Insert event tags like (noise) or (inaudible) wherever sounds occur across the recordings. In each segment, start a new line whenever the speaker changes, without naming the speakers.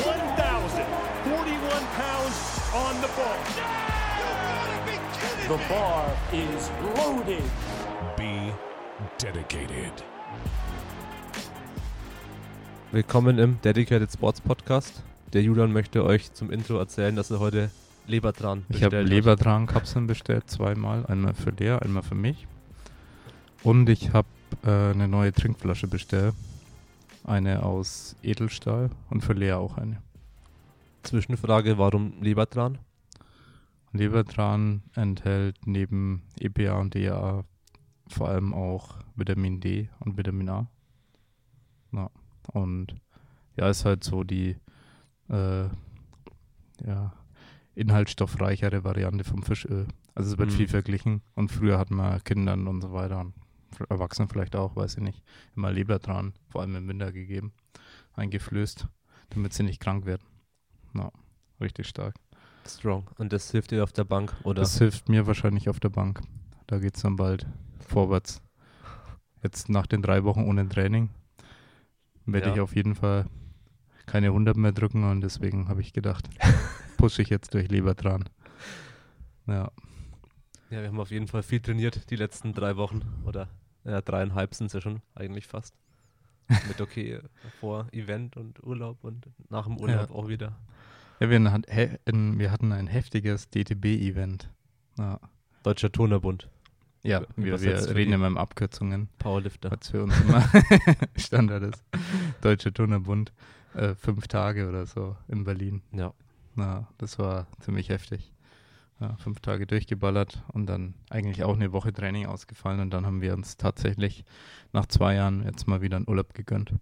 1,041 pounds on the bar.
The bar is loaded.
Be dedicated.
Willkommen im Dedicated Sports Podcast. Der Julian möchte euch zum Intro erzählen, dass er heute Lebertran
Ich habe. Lebertran-Kapseln bestellt, zweimal. Einmal für Lea, einmal für mich. Und ich habe äh, eine neue Trinkflasche bestellt. Eine aus Edelstahl und für Lea auch eine.
Zwischenfrage, warum Lebertran?
Lebertran enthält neben EPA und DHA vor allem auch Vitamin D und Vitamin A. Ja, und ja, ist halt so die äh, ja, inhaltsstoffreichere Variante vom Fischöl. Also es wird
Mhm.
viel verglichen und früher hat man Kindern und so weiter und Erwachsenen vielleicht auch, weiß ich nicht, immer Lebertran, vor allem im Winter gegeben, eingeflößt, damit sie nicht krank werden. Ja, richtig stark.
Strong. Und das hilft dir auf der Bank, oder?
Das hilft mir wahrscheinlich auf der Bank. Da geht es dann bald vorwärts. Jetzt nach den drei Wochen ohne Training werde
Ja.
ich auf jeden Fall keine 100 mehr drücken und deswegen habe ich gedacht, (laughs) pushe ich jetzt durch Lebertran. Ja,
ja, wir haben auf jeden Fall viel trainiert die letzten drei Wochen. Oder ja, dreieinhalb sind es ja schon eigentlich fast. Mit (laughs) okay, vor Event und Urlaub und nach dem Urlaub auch wieder.
ja wir, in- hatten ein heftiges DTB-Event. Ja,
Deutscher Turnerbund,
ja wir, wir reden immer im Abkürzungen.
Powerlifter.
was für uns immer (laughs) (laughs) Standard ist. Deutscher Turnerbund, äh, fünf Tage oder so in Berlin.
Ja.
Na, das war ziemlich heftig. Ja, fünf Tage durchgeballert und dann eigentlich auch eine Woche Training ausgefallen und dann haben wir uns tatsächlich nach zwei Jahren jetzt mal wieder einen Urlaub gegönnt.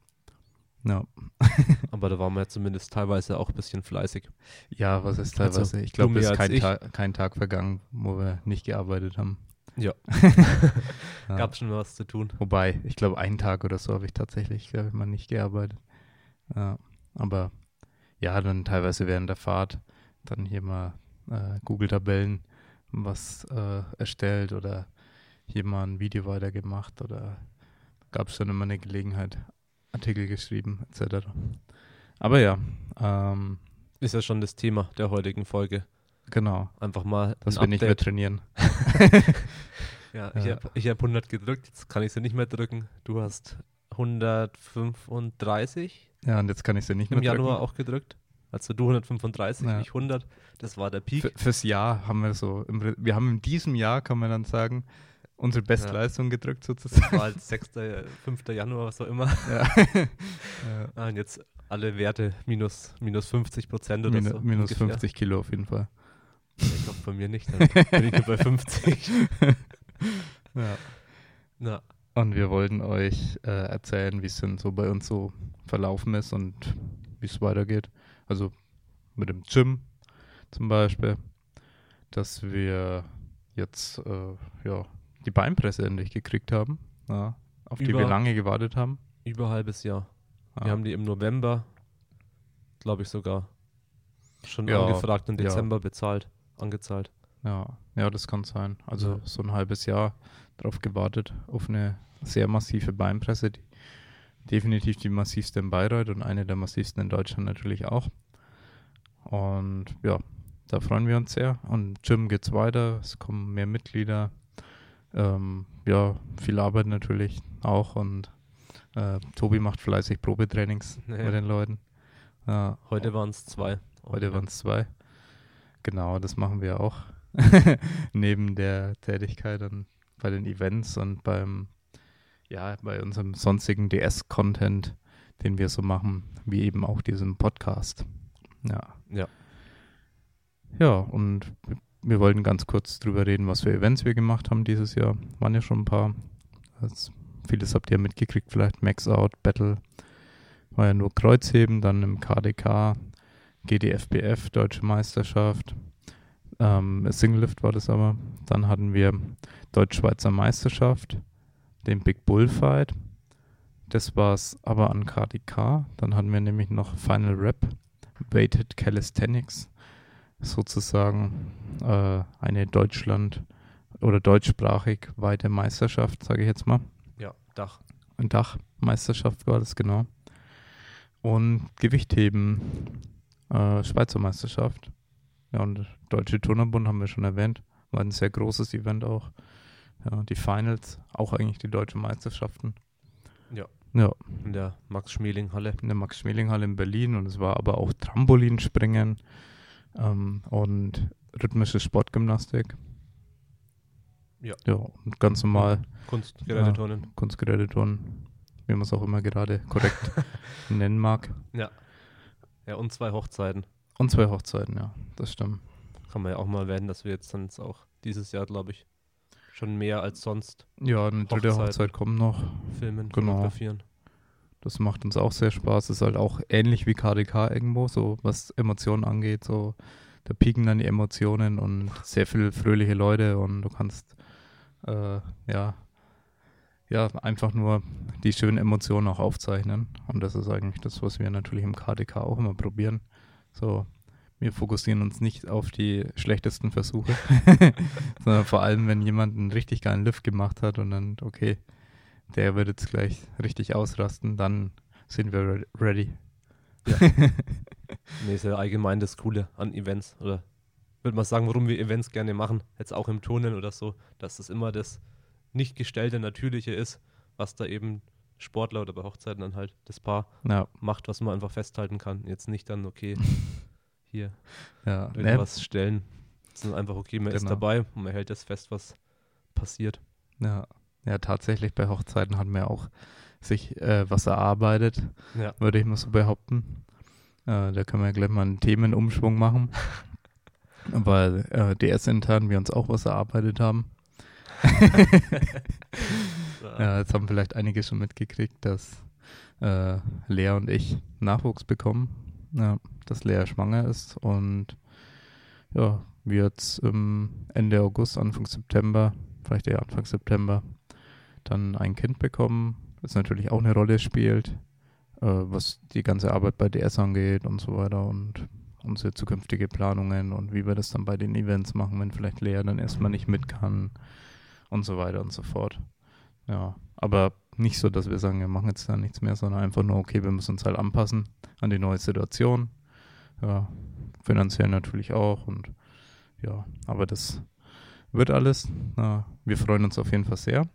Ja, (laughs)
Aber da waren wir ja zumindest teilweise auch ein bisschen fleißig.
ja was ist
Also,
teilweise? ich
du
glaube, es ist kein,
ich.
Ta kein Tag vergangen, wo wir nicht gearbeitet haben.
Ja. (laughs) (laughs)
Ja.
Gab schon was zu tun.
Wobei, ich glaube, einen Tag oder so habe ich tatsächlich, glaube ich, mal nicht gearbeitet. Ja, aber ja, dann teilweise während der Fahrt dann hier mal äh, Google-Tabellen was äh, erstellt oder hier mal ein Video weitergemacht oder gab es dann immer eine Gelegenheit, Artikel geschrieben etc. Aber ja, ähm,
Ist ja schon das Thema der heutigen Folge.
genau,
Einfach mal
dass
ein
wir nicht mehr
Update.
trainieren. (laughs)
Ja, ich
Ja.
habe hab 100 gedrückt, jetzt kann ich sie nicht mehr drücken. Du hast 135
Ja, und jetzt kann ich sie nicht
im
mehr
Januar
drücken.
auch gedrückt. Also du 135,
Ja.
ich 100. Das war der Peak.
Für, fürs Jahr haben wir so, im, wir haben in diesem Jahr, kann man dann sagen, unsere Bestleistung gedrückt sozusagen.
Das war halt 6., 5. Januar, was auch immer. (laughs)
Ja.
Ah, und jetzt alle Werte minus, minus 50 Prozent oder
Minu-
so.
minus
ungefähr.
50 Kilo auf jeden Fall.
Ich glaube bei mir nicht, dann bin ich nur bei 50. (laughs)
Ja.
Na,
Und wir wollten euch äh, erzählen, wie es denn so bei uns so verlaufen ist und wie es weitergeht. Also mit dem Gym zum Beispiel, dass wir jetzt äh, ja, die Beinpresse endlich gekriegt haben, ja, auf die
Über-
wir lange gewartet haben.
über halbes Jahr.
Ja.
Wir haben die im November, glaube ich sogar, schon
Ja,
angefragt und. Dezember bezahlt, angezahlt.
Ja, ja, das kann sein. Also so ein halbes Jahr drauf gewartet auf eine sehr massive Beinpresse. Die, definitiv die massivste in Bayreuth und eine der massivsten in Deutschland natürlich auch. Und ja, da freuen wir uns sehr. Und Gym geht's weiter, es kommen mehr Mitglieder. Ähm, ja, viel Arbeit natürlich auch und äh, Tobi macht fleißig Probetrainings
Ja.
mit den Leuten. Ja,
Heute waren es zwei.
Heute waren es zwei. Genau, das machen wir auch. (laughs) Neben der Tätigkeit dann bei den Events und beim, ja, bei unserem sonstigen DS-Content, den wir so machen, wie eben auch diesem Podcast. Ja.
Ja.
Ja, und wir wollten ganz kurz drüber reden, was für Events wir gemacht haben dieses Jahr. Waren ja schon ein paar. Das, vieles habt ihr mitgekriegt, vielleicht Max Out, Battle. War ja nur Kreuzheben, dann im KDK, GDFBF, Deutsche Meisterschaft. Ähm, Single Lift war das aber. Dann hatten wir Deutsch-Schweizer Meisterschaft, den Big Bull Fight. Das war es aber an KDK. Dann hatten wir nämlich noch Final Rap, Weighted Calisthenics, sozusagen äh, eine Deutschland- oder deutschsprachig weite Meisterschaft, sage ich jetzt mal.
Ja, Dach.
Eine Dachmeisterschaft war das genau. Und Gewichtheben, äh, Schweizer Meisterschaft. Ja, und Deutsche Turnerbund haben wir schon erwähnt. War ein sehr großes Event auch. Ja, die Finals, auch eigentlich die deutschen Meisterschaften.
Ja.
Ja,
In der Max-Schmeling-Halle.
in der Max-Schmeling-Halle in Berlin und es war aber auch Trampolinspringen ähm, und rhythmische Sportgymnastik.
Ja.
Ja, und ganz normal
Kunstgeräteturnen.
Kunstgeräteturnen, wie man es auch immer gerade korrekt (laughs) nennen mag.
Ja. Ja, und zwei Hochzeiten.
Und zwei Hochzeiten, ja, das stimmt.
Kann man ja auch mal erwähnen, dass wir jetzt dann jetzt auch dieses Jahr, glaube ich, schon mehr als sonst
Ja, eine dritte
Hochzeiten.
Hochzeit kommt noch.
filmen,
Genau.
fotografieren.
Das macht uns auch sehr Spaß. Ist halt auch ähnlich wie KDK irgendwo, so was Emotionen angeht. So, da pieken dann die Emotionen und sehr viele fröhliche Leute und du kannst äh, ja, ja einfach nur die schönen Emotionen auch aufzeichnen. Und das ist eigentlich das, was wir natürlich im KDK auch immer probieren. So, wir fokussieren uns nicht auf die schlechtesten Versuche, (laughs) (laughs) sondern vor allem, wenn jemand einen richtig geilen Lift gemacht hat und dann, okay, der wird jetzt gleich richtig ausrasten, dann sind wir re- ready. (laughs)
Nee, ist ja allgemein das Coole an Events. Oder würde man sagen, warum wir Events gerne machen, jetzt auch im Turnen oder so, dass das immer das nicht gestellte Natürliche ist, was da eben Sportler oder bei Hochzeiten dann halt das Paar
Ja,
macht, was man einfach festhalten kann. Jetzt nicht dann, okay, hier
ja. Ne,
irgendwas stellen, sondern einfach, okay, man ist
Genau.
dabei und man hält das fest, was passiert.
ja. ja, tatsächlich bei Hochzeiten hat man ja auch sich äh, was erarbeitet,
Ja.
würde ich mal so behaupten. Äh, da können wir gleich mal einen Themenumschwung machen, (laughs) weil äh, DS-intern wir uns auch was erarbeitet haben. (laughs) Ja, jetzt haben vielleicht einige schon mitgekriegt, dass äh, Lea und ich Nachwuchs bekommen. Ja, dass Lea schwanger ist und ja, wir jetzt ähm, Ende August, Anfang September, vielleicht eher Anfang September, dann ein Kind bekommen, das natürlich auch eine Rolle spielt, äh, was die ganze Arbeit bei DS angeht und so weiter und unsere zukünftige Planungen und wie wir das dann bei den Events machen, wenn vielleicht Lea dann erstmal nicht mit kann und so weiter und so fort. Ja, aber nicht so, dass wir sagen, wir machen jetzt da nichts mehr, sondern einfach nur, okay, wir müssen uns halt anpassen an die neue Situation. Ja, finanziell natürlich auch und ja, aber das wird alles. Ja, wir freuen uns auf jeden Fall sehr,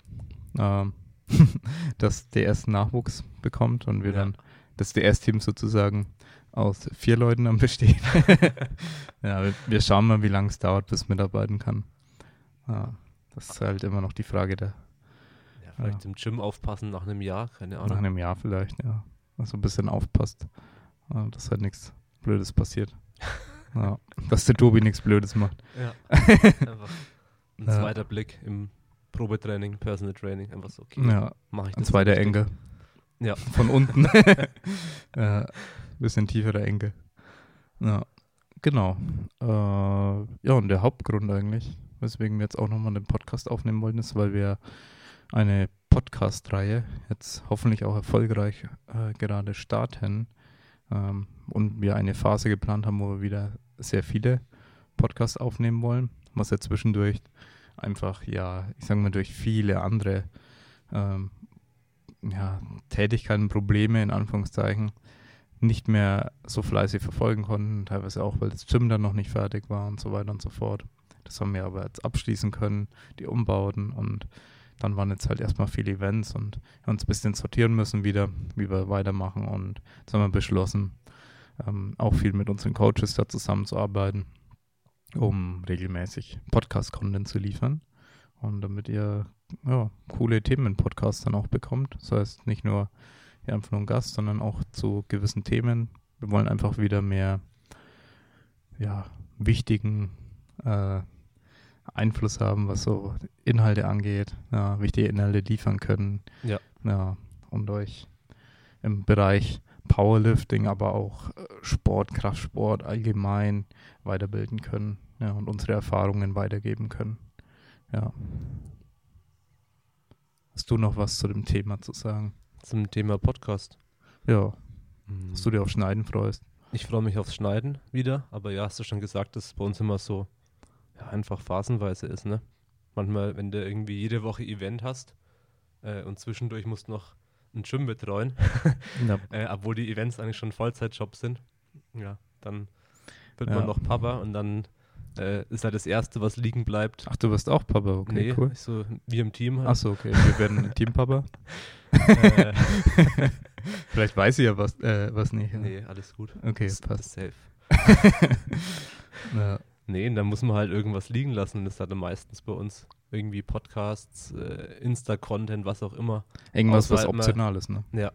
ähm, (laughs) dass DS Nachwuchs bekommt und wir
Ja.
dann das DS-Team sozusagen aus vier Leuten dann besteht. (laughs) ja, wir, wir schauen mal, wie lange es dauert, bis mitarbeiten kann. Ja, das ist halt immer noch die Frage der
Ja, vielleicht im Gym aufpassen nach einem Jahr, keine
nach
Ahnung.
einem Jahr vielleicht, ja. Also ein bisschen aufpasst, dass halt nichts Blödes passiert. (laughs) ja, dass der Tobi nichts Blödes macht.
Ja. (laughs) einfach ein
Ja.
zweiter Blick im Probetraining, Personal Training, einfach so, okay,
Ja,
mache ich
ein
das
zweiter
richtig?
Enkel.
Ja.
Von unten. (laughs) äh, bisschen tieferer Enkel. Ja, genau. Äh, ja, und der Hauptgrund eigentlich, weswegen wir jetzt auch nochmal den Podcast aufnehmen wollten, ist, weil wir eine Podcast-Reihe jetzt hoffentlich auch erfolgreich äh, gerade starten ähm, und wir eine Phase geplant haben, wo wir wieder sehr viele Podcasts aufnehmen wollen, was ja zwischendurch einfach, ja, ich sage mal, durch viele andere ähm, ja, Tätigkeiten, Probleme in Anführungszeichen nicht mehr so fleißig verfolgen konnten, teilweise auch, weil das Gym dann noch nicht fertig war und so weiter und so fort. Das haben wir aber jetzt abschließen können, die Umbauten und dann waren jetzt halt erstmal viele Events und wir uns ein bisschen sortieren müssen wieder, wie wir weitermachen und jetzt haben wir beschlossen, ähm, auch viel mit unseren Coaches da zusammenzuarbeiten, um regelmäßig Podcast-Content zu liefern und damit ihr ja, coole Themen im Podcast dann auch bekommt. Das heißt, nicht nur hier einfach nur ein Gast, sondern auch zu gewissen Themen. Wir wollen einfach wieder mehr ja, wichtigen äh, Einfluss haben, was so Inhalte angeht, ja, wichtige Inhalte liefern können.
Ja.
ja. Und euch im Bereich Powerlifting, aber auch äh, Sport, Kraftsport allgemein weiterbilden können ja, und unsere Erfahrungen weitergeben können. Ja. Hast du noch was zu dem Thema zu sagen?
Zum Thema Podcast.
Ja,
Mhm.
dass du dir auf Schneiden freust.
Ich freue mich aufs Schneiden wieder, aber ja, hast du schon gesagt, dass es bei uns immer so ja, einfach phasenweise ist, ne? Manchmal, wenn du irgendwie jede Woche Event hast äh, und zwischendurch musst noch ein Gym betreuen, (laughs)
Ja.
äh, obwohl die Events eigentlich schon Vollzeitjobs sind. Ja, dann wird
Ja.
man noch Papa und dann äh, ist halt das Erste, was liegen bleibt.
Ach, du wirst auch Papa, okay,
nee,
cool.
ich so wie im Team halt.
Achso, okay, wir werden Teampapa. (laughs)
Äh, (laughs)
Vielleicht weiß sie ja was, äh, was nicht.
nee, alles gut.
Okay,
das,
passt.
Das safe.
Ja.
Nee, dann muss man halt irgendwas liegen lassen. Das ist dann meistens bei uns irgendwie Podcasts, äh, Insta-Content, was auch immer.
Irgendwas, was
halt mal-
optional ist, ne?
Ja.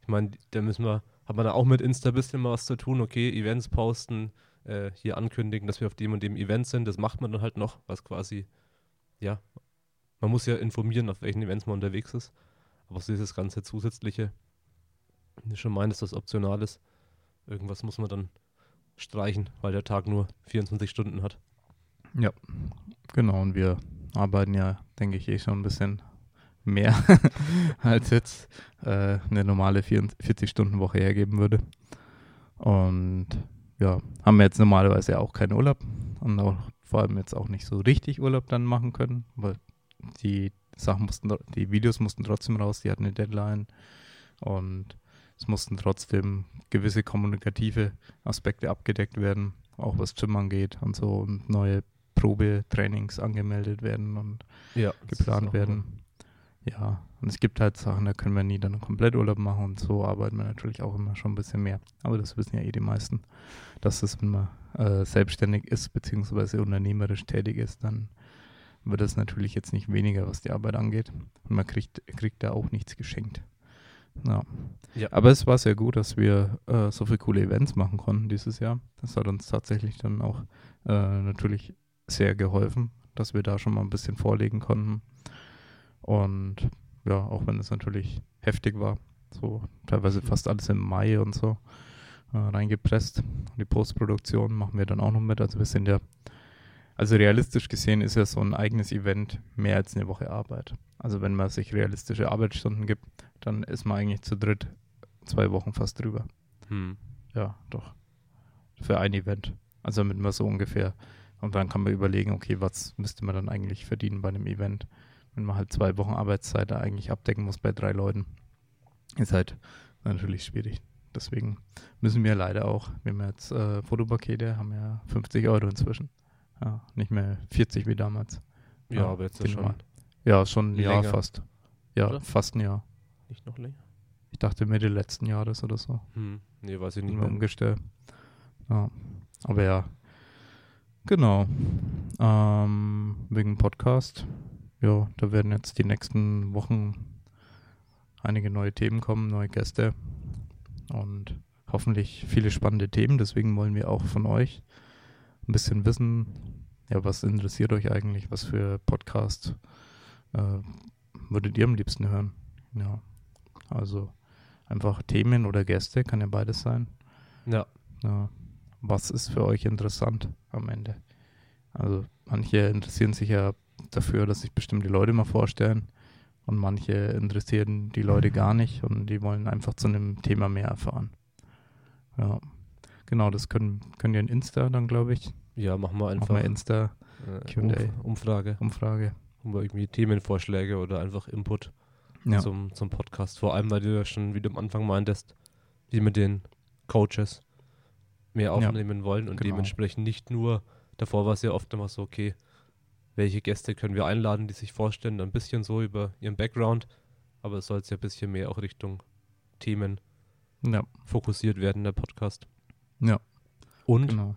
Ich meine, da müssen wir, hat man da auch mit Insta ein bisschen was zu tun. Okay, Events posten, äh, hier ankündigen, dass wir auf dem und dem Event sind. Das macht man dann halt noch, was quasi, ja, man muss ja informieren, auf welchen Events man unterwegs ist. Aber so dieses ganze Zusätzliche, ich schon meine, dass das optional ist. Irgendwas muss man dann streichen, weil der Tag nur 24 Stunden hat.
Genau, und wir arbeiten ja, denke ich, eh schon ein bisschen mehr, (laughs) als jetzt äh, eine normale 40-Stunden-Woche hergeben würde. Und ja, haben wir jetzt normalerweise auch keinen Urlaub und auch vor allem jetzt auch nicht so richtig Urlaub dann machen können, weil die Sachen mussten, die Videos mussten trotzdem raus, die hatten eine Deadline und es mussten trotzdem gewisse kommunikative Aspekte abgedeckt werden, auch was Gym angeht und so und neue Probetrainings angemeldet werden und
Ja.
geplant werden. Ja, und es gibt halt Sachen, da können wir nie dann komplett Urlaub machen und so arbeiten wir natürlich auch immer schon ein bisschen mehr. Aber das wissen ja eh die meisten, dass das, wenn man äh, selbstständig ist, beziehungsweise unternehmerisch tätig ist, dann wird es natürlich jetzt nicht weniger, was die Arbeit angeht. Und man kriegt, kriegt da auch nichts geschenkt. Ja.
Ja.
Aber es war sehr gut, dass wir äh, so viele coole Events machen konnten dieses Jahr. Das hat uns tatsächlich dann auch äh, natürlich sehr geholfen, dass wir da schon mal ein bisschen vorlegen konnten. Und ja, auch wenn es natürlich heftig war, so teilweise fast alles im Mai und so äh, reingepresst. Und die Postproduktion machen wir dann auch noch mit. Also wir sind ja, also realistisch gesehen ist ja so ein eigenes Event mehr als eine Woche Arbeit. Also wenn man sich realistische Arbeitsstunden gibt, dann ist man eigentlich zu dritt zwei Wochen fast drüber.
Hm.
Ja, doch. Für ein Event. Also damit man so ungefähr. Und dann kann man überlegen, okay, was müsste man dann eigentlich verdienen bei einem Event, wenn man halt zwei Wochen Arbeitszeit da eigentlich abdecken muss bei drei Leuten. Ist halt natürlich schwierig. Deswegen müssen wir leider auch, wir haben jetzt äh, Fotopakete, haben ja 50 Euro inzwischen. Ja, nicht mehr 40 wie damals.
Ja,
Ja,
aber jetzt ist schon
Nummer. Ja, schon ein Jahr
Länger.
fast. Ja,
Oder?
fast ein Jahr.
Nicht noch länger.
Ich dachte Mitte letzten Jahres oder so.
Hm. Nee, weiß ich nicht
mehr. umgestellt. Ja. Aber ja. Genau. Ähm, wegen Podcast. Ja, da werden jetzt die nächsten Wochen einige neue Themen kommen, neue Gäste und hoffentlich viele spannende Themen. Deswegen wollen wir auch von euch ein bisschen wissen, ja, was interessiert euch eigentlich, was für Podcast äh, würdet ihr am liebsten hören? Ja, also einfach Themen oder Gäste, kann ja beides sein.
Ja.
Ja. Was ist für euch interessant am Ende? Also manche interessieren sich ja dafür, dass sich bestimmte Leute mal vorstellen und manche interessieren die Leute gar nicht und die wollen einfach zu einem Thema mehr erfahren. Ja, genau, das können, können wir in Insta dann, glaube ich.
Ja, machen wir
Machen
einfach
wir Insta
äh,
Q&A.
Umf Umfrage,
Umfrage.
um irgendwie Themenvorschläge oder einfach Input
Ja,
zum, zum Podcast. Vor allem, weil du ja schon, wie du am Anfang meintest, die mit den Coaches mehr aufnehmen wollen und
genau.
dementsprechend nicht nur, davor war es ja oft immer so, okay, welche Gäste können wir einladen, die sich vorstellen, ein bisschen so über ihren Background, aber es soll jetzt ja ein bisschen mehr auch Richtung Themen
ja,
fokussiert werden, der Podcast.
Ja,
Und
genau.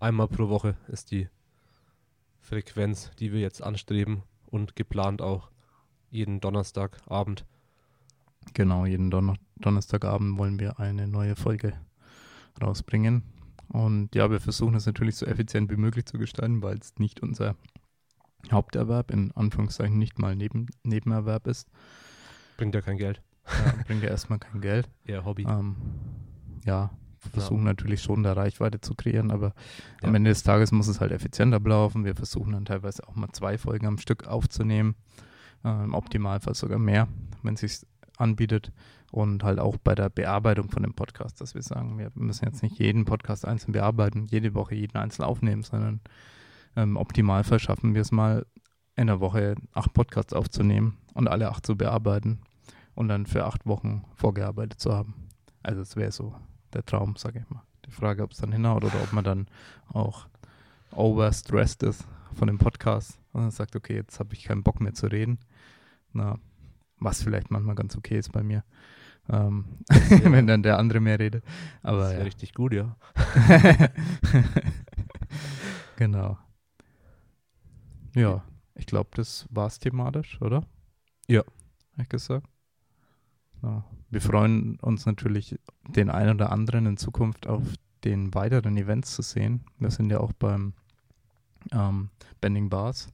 einmal pro Woche ist die Frequenz, die wir jetzt anstreben und geplant auch jeden Donnerstagabend.
Genau, jeden Donner Donnerstagabend wollen wir eine neue Folge rausbringen. Und ja, wir versuchen es natürlich so effizient wie möglich zu gestalten, weil es nicht unser Haupterwerb, in Anführungszeichen nicht mal neben, Nebenerwerb ist.
Bringt ja kein Geld.
Ja, bringt ja erstmal kein Geld. (laughs)
Eher Hobby.
Ähm, ja, versuchen natürlich schon da Reichweite zu kreieren, aber am
Ja.
Ende des Tages muss es halt effizient ablaufen. Wir versuchen dann teilweise auch mal zwei Folgen am Stück aufzunehmen. Äh, Im Optimalfall sogar mehr, wenn es sich anbietet. Und halt auch bei der Bearbeitung von dem Podcast, dass wir sagen, wir müssen jetzt nicht jeden Podcast einzeln bearbeiten, jede Woche jeden einzeln aufnehmen, sondern ähm, im Optimalfall schaffen wir es mal in der Woche acht Podcasts aufzunehmen und alle acht zu bearbeiten. und dann für acht Wochen vorgearbeitet zu haben. Also das wäre so der Traum, sage ich mal. Die Frage, ob es dann hinhaut oder ob man dann auch overstressed ist von dem Podcast und dann sagt, okay, jetzt habe ich keinen Bock mehr zu reden. Na, was vielleicht manchmal ganz okay ist bei mir, ähm,
Ja. (laughs)
wenn dann der andere mehr redet. Aber
das wäre
ja.
richtig gut, ja. (laughs)
genau. Ja, ich glaube, das war's thematisch, oder?
Ja.
Hab ich gesagt. Ja. Wir freuen uns natürlich, den einen oder anderen in Zukunft auf den weiteren Events zu sehen. Wir sind ja auch beim ähm, Bending Bars.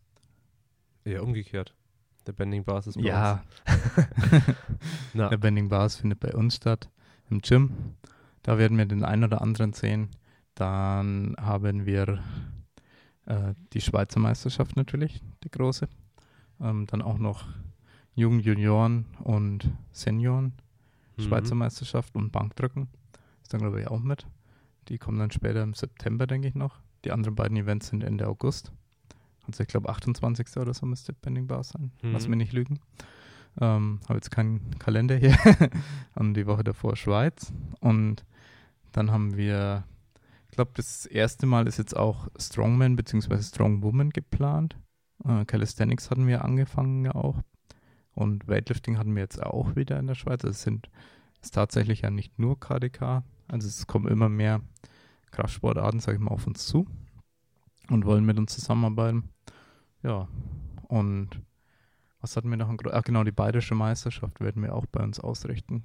Eher umgekehrt. Der Bending Bars ist bei
Ja,
uns. (laughs) Na,
der Bending Bars findet bei uns statt, im Gym. Da werden wir den einen oder anderen sehen. Dann haben wir äh, die Schweizer Meisterschaft natürlich, die große. Ähm, dann auch noch Jugend, Junioren und Senioren.
mhm.
Schweizer Meisterschaft und Bankdrücken. Ist dann, glaube ich, auch mit. Die kommen dann später im September, denke ich noch. Die anderen beiden Events sind Ende August. Also ich glaube 28. oder so müsste Bending Bar sein. Lass
Mhm.
mich nicht lügen. Ähm, Habe jetzt keinen Kalender hier. (laughs) und die Woche davor Schweiz. Und dann haben wir, ich glaube, das erste Mal ist jetzt auch Strongman bzw. Strongwoman geplant. Äh, Calisthenics hatten wir angefangen ja auch. Und Weightlifting hatten wir jetzt auch wieder in der Schweiz. Es sind ist tatsächlich ja nicht nur KDK. Also es kommen immer mehr Kraftsportarten, sage ich mal, auf uns zu und wollen mit uns zusammenarbeiten. Ja, und was hatten wir noch? Ach genau, die Bayerische Meisterschaft werden wir auch bei uns ausrichten.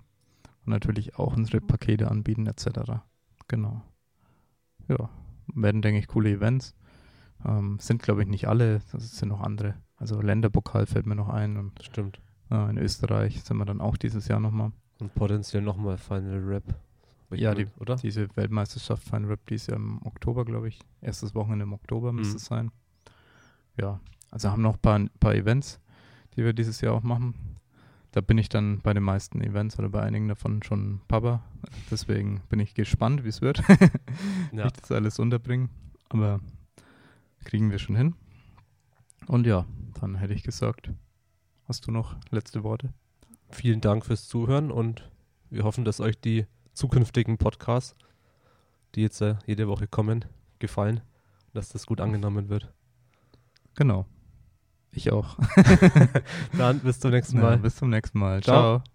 Und natürlich auch unsere Pakete anbieten etc. Genau. Ja, werden, denke ich, coole Events. Ähm, sind, glaube ich, nicht alle. Das sind noch andere. Also Länderpokal fällt mir noch ein. Und
Stimmt.
äh, in Österreich sind wir dann auch dieses Jahr nochmal.
Und potenziell nochmal Final Rap.
Ja, die-
oder?
Diese Weltmeisterschaft Fine Rap, die ist ja im Oktober, glaube ich. Erstes Wochenende im Oktober müsste
Mhm.
es sein. Ja, also haben noch ein paar, paar Events, die wir dieses Jahr auch machen. Da bin ich dann bei den meisten Events oder bei einigen davon schon Papa. Deswegen bin ich gespannt, (laughs) wie es wird, wie
Ja.
ich das alles unterbringe. Aber kriegen wir schon hin. Und ja, dann hätte ich gesagt, hast du noch letzte Worte?
Vielen Dank fürs Zuhören und wir hoffen, dass euch die zukünftigen Podcasts, die jetzt äh, jede Woche kommen, gefallen, dass das gut angenommen wird.
Genau. Ich auch. (laughs)
Dann bis zum nächsten
Ja,
Mal.
bis zum nächsten Mal.
Ciao.
Ciao.